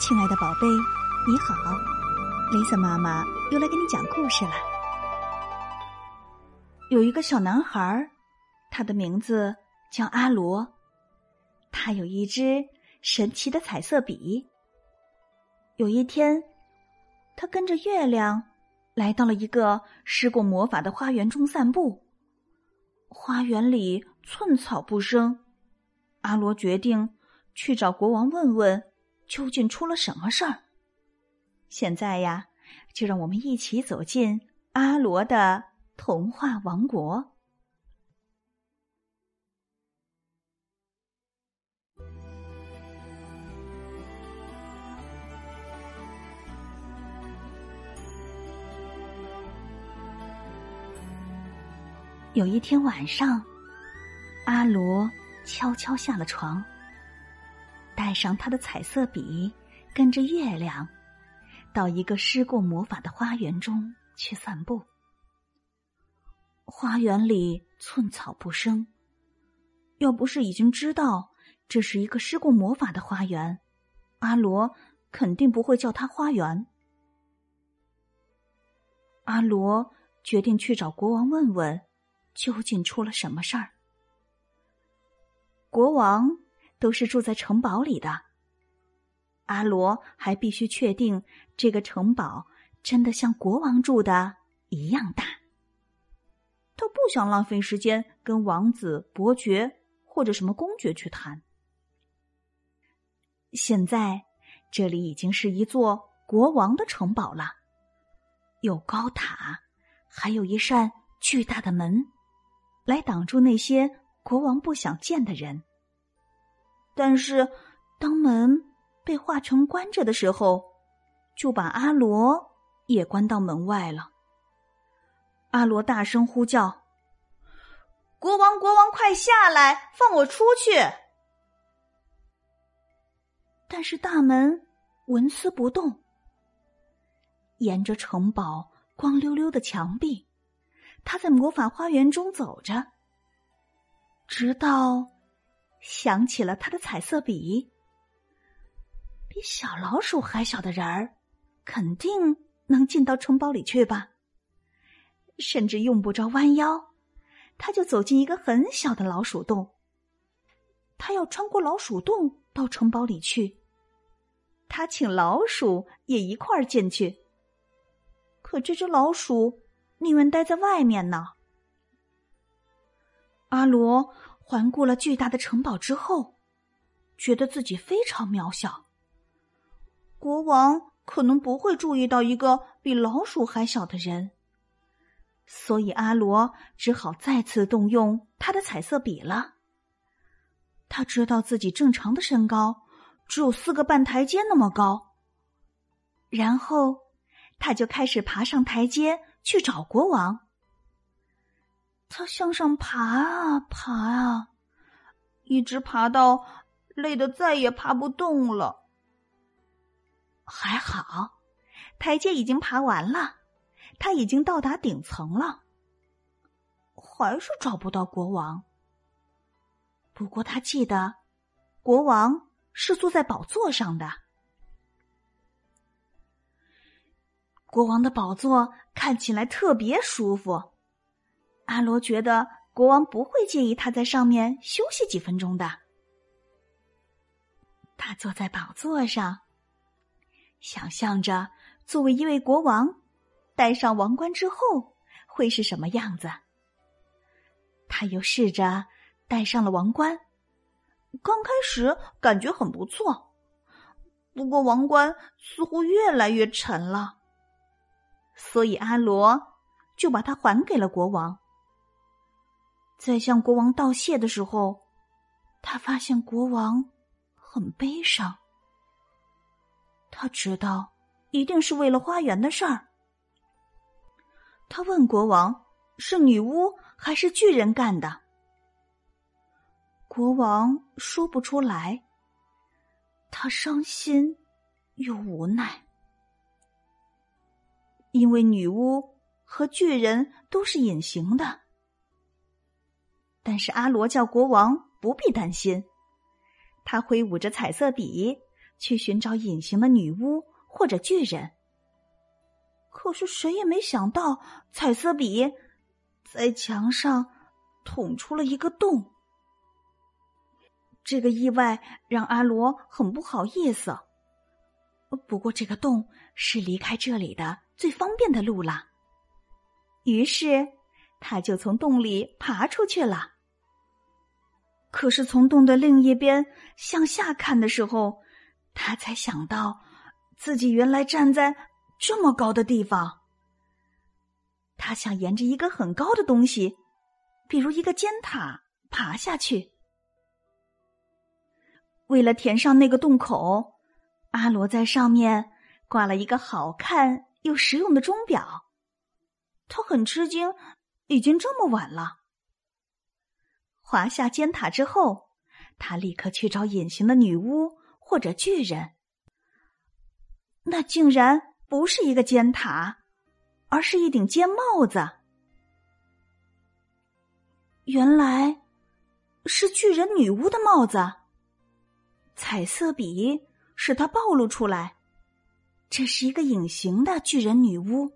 亲爱的宝贝，你好，Lisa 妈妈又来给你讲故事了。有一个小男孩，他的名字叫阿罗，他有一支神奇的彩色笔。有一天，他跟着月亮来到了一个施过魔法的花园中散步。花园里寸草不生，阿罗决定去找国王问问。究竟出了什么事儿？现在呀，就让我们一起走进阿罗的童话王国。有一天晚上，阿罗悄悄下了床。带上他的彩色笔，跟着月亮，到一个施过魔法的花园中去散步。花园里寸草不生，要不是已经知道这是一个施过魔法的花园，阿罗肯定不会叫它花园。阿罗决定去找国王问问，究竟出了什么事儿。国王。都是住在城堡里的。阿罗还必须确定这个城堡真的像国王住的一样大。他不想浪费时间跟王子、伯爵或者什么公爵去谈。现在这里已经是一座国王的城堡了，有高塔，还有一扇巨大的门，来挡住那些国王不想见的人。但是，当门被画成关着的时候，就把阿罗也关到门外了。阿罗大声呼叫：“国王，国王，快下来，放我出去！”但是大门纹丝不动。沿着城堡光溜溜的墙壁，他在魔法花园中走着，直到。想起了他的彩色笔，比小老鼠还小的人儿，肯定能进到城堡里去吧？甚至用不着弯腰，他就走进一个很小的老鼠洞。他要穿过老鼠洞到城堡里去，他请老鼠也一块儿进去。可这只老鼠宁愿待在外面呢。阿罗。环顾了巨大的城堡之后，觉得自己非常渺小。国王可能不会注意到一个比老鼠还小的人，所以阿罗只好再次动用他的彩色笔了。他知道自己正常的身高只有四个半台阶那么高，然后他就开始爬上台阶去找国王。他向上爬啊爬啊，一直爬到累得再也爬不动了。还好，台阶已经爬完了，他已经到达顶层了。还是找不到国王。不过他记得，国王是坐在宝座上的。国王的宝座看起来特别舒服。阿罗觉得国王不会介意他在上面休息几分钟的。他坐在宝座上，想象着作为一位国王，戴上王冠之后会是什么样子。他又试着戴上了王冠，刚开始感觉很不错，不过王冠似乎越来越沉了，所以阿罗就把它还给了国王。在向国王道谢的时候，他发现国王很悲伤。他知道一定是为了花园的事儿。他问国王：“是女巫还是巨人干的？”国王说不出来。他伤心又无奈，因为女巫和巨人都是隐形的。但是阿罗叫国王不必担心，他挥舞着彩色笔，去寻找隐形的女巫或者巨人。可是谁也没想到，彩色笔在墙上捅出了一个洞。这个意外让阿罗很不好意思。不过，这个洞是离开这里的最方便的路了。于是，他就从洞里爬出去了。可是，从洞的另一边向下看的时候，他才想到自己原来站在这么高的地方。他想沿着一个很高的东西，比如一个尖塔爬下去。为了填上那个洞口，阿罗在上面挂了一个好看又实用的钟表。他很吃惊，已经这么晚了。滑下尖塔之后，他立刻去找隐形的女巫或者巨人。那竟然不是一个尖塔，而是一顶尖帽子。原来是巨人女巫的帽子。彩色笔使它暴露出来，这是一个隐形的巨人女巫。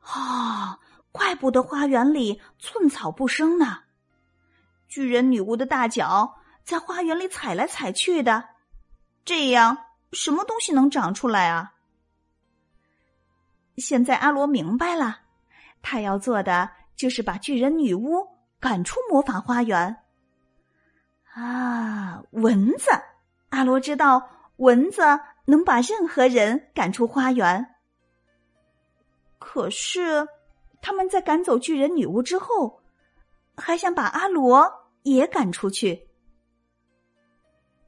啊，怪不得花园里寸草不生呢。巨人女巫的大脚在花园里踩来踩去的，这样什么东西能长出来啊？现在阿罗明白了，他要做的就是把巨人女巫赶出魔法花园。啊，蚊子！阿罗知道蚊子能把任何人赶出花园。可是，他们在赶走巨人女巫之后，还想把阿罗也赶出去。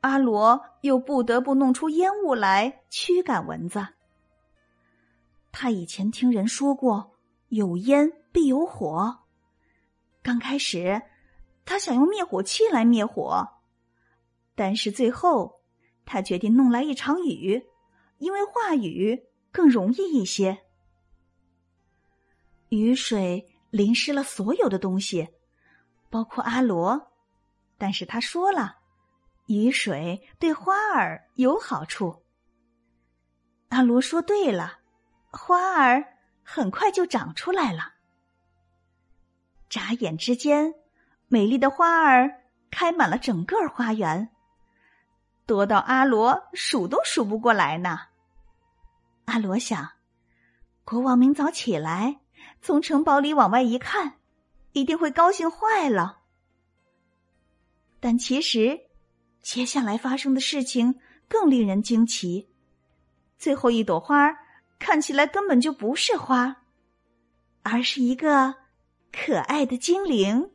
阿罗又不得不弄出烟雾来驱赶蚊子。他以前听人说过“有烟必有火”，刚开始。他想用灭火器来灭火，但是最后他决定弄来一场雨，因为化雨更容易一些。雨水淋湿了所有的东西，包括阿罗，但是他说了，雨水对花儿有好处。阿罗说对了，花儿很快就长出来了。眨眼之间。美丽的花儿开满了整个花园，多到阿罗数都数不过来呢。阿罗想，国王明早起来，从城堡里往外一看，一定会高兴坏了。但其实，接下来发生的事情更令人惊奇。最后一朵花看起来根本就不是花，而是一个可爱的精灵。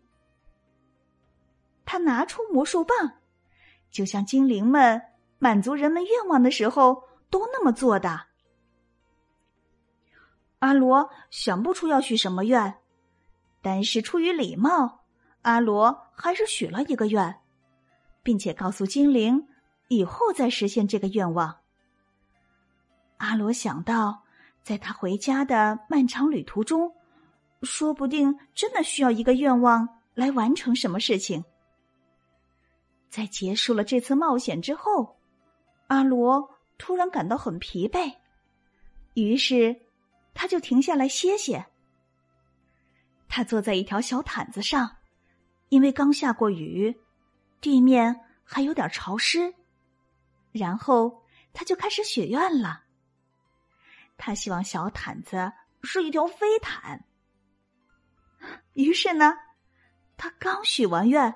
他拿出魔术棒，就像精灵们满足人们愿望的时候都那么做的。阿罗想不出要许什么愿，但是出于礼貌，阿罗还是许了一个愿，并且告诉精灵以后再实现这个愿望。阿罗想到，在他回家的漫长旅途中，说不定真的需要一个愿望来完成什么事情。在结束了这次冒险之后，阿罗突然感到很疲惫，于是他就停下来歇歇。他坐在一条小毯子上，因为刚下过雨，地面还有点潮湿。然后他就开始许愿了。他希望小毯子是一条飞毯。于是呢，他刚许完愿，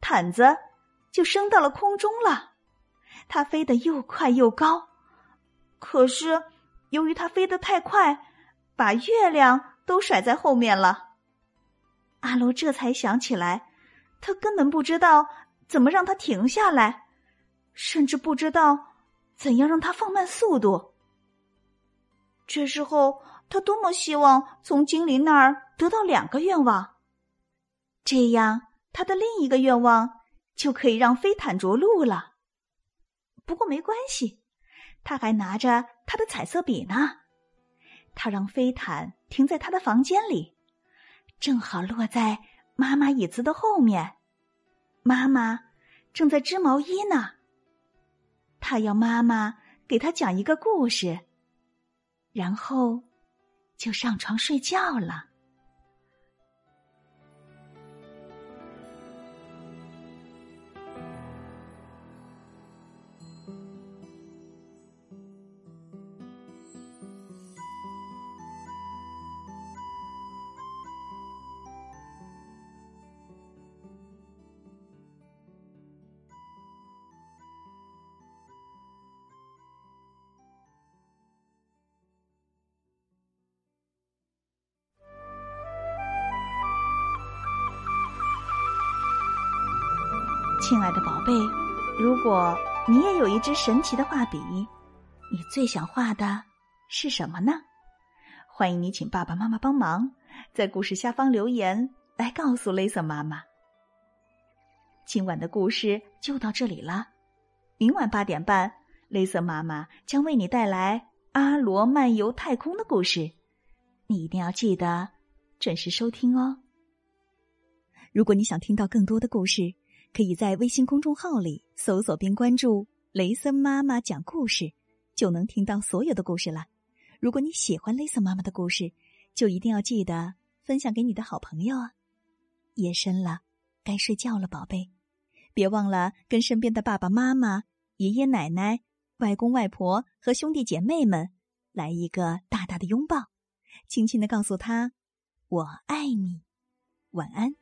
毯子。就升到了空中了，它飞得又快又高，可是由于它飞得太快，把月亮都甩在后面了。阿罗这才想起来，他根本不知道怎么让它停下来，甚至不知道怎样让它放慢速度。这时候，他多么希望从精灵那儿得到两个愿望，这样他的另一个愿望。就可以让飞毯着陆了。不过没关系，他还拿着他的彩色笔呢。他让飞毯停在他的房间里，正好落在妈妈椅子的后面。妈妈正在织毛衣呢。他要妈妈给他讲一个故事，然后就上床睡觉了。亲爱的宝贝，如果你也有一支神奇的画笔，你最想画的是什么呢？欢迎你请爸爸妈妈帮忙，在故事下方留言来告诉雷瑟妈妈。今晚的故事就到这里了，明晚八点半，雷瑟妈妈将为你带来《阿罗漫游太空》的故事，你一定要记得准时收听哦。如果你想听到更多的故事，可以在微信公众号里搜索并关注“雷森妈妈讲故事”，就能听到所有的故事了。如果你喜欢雷森妈妈的故事，就一定要记得分享给你的好朋友啊！夜深了，该睡觉了，宝贝，别忘了跟身边的爸爸妈妈、爷爷奶奶、外公外婆和兄弟姐妹们来一个大大的拥抱，轻轻的告诉他：“我爱你。”晚安。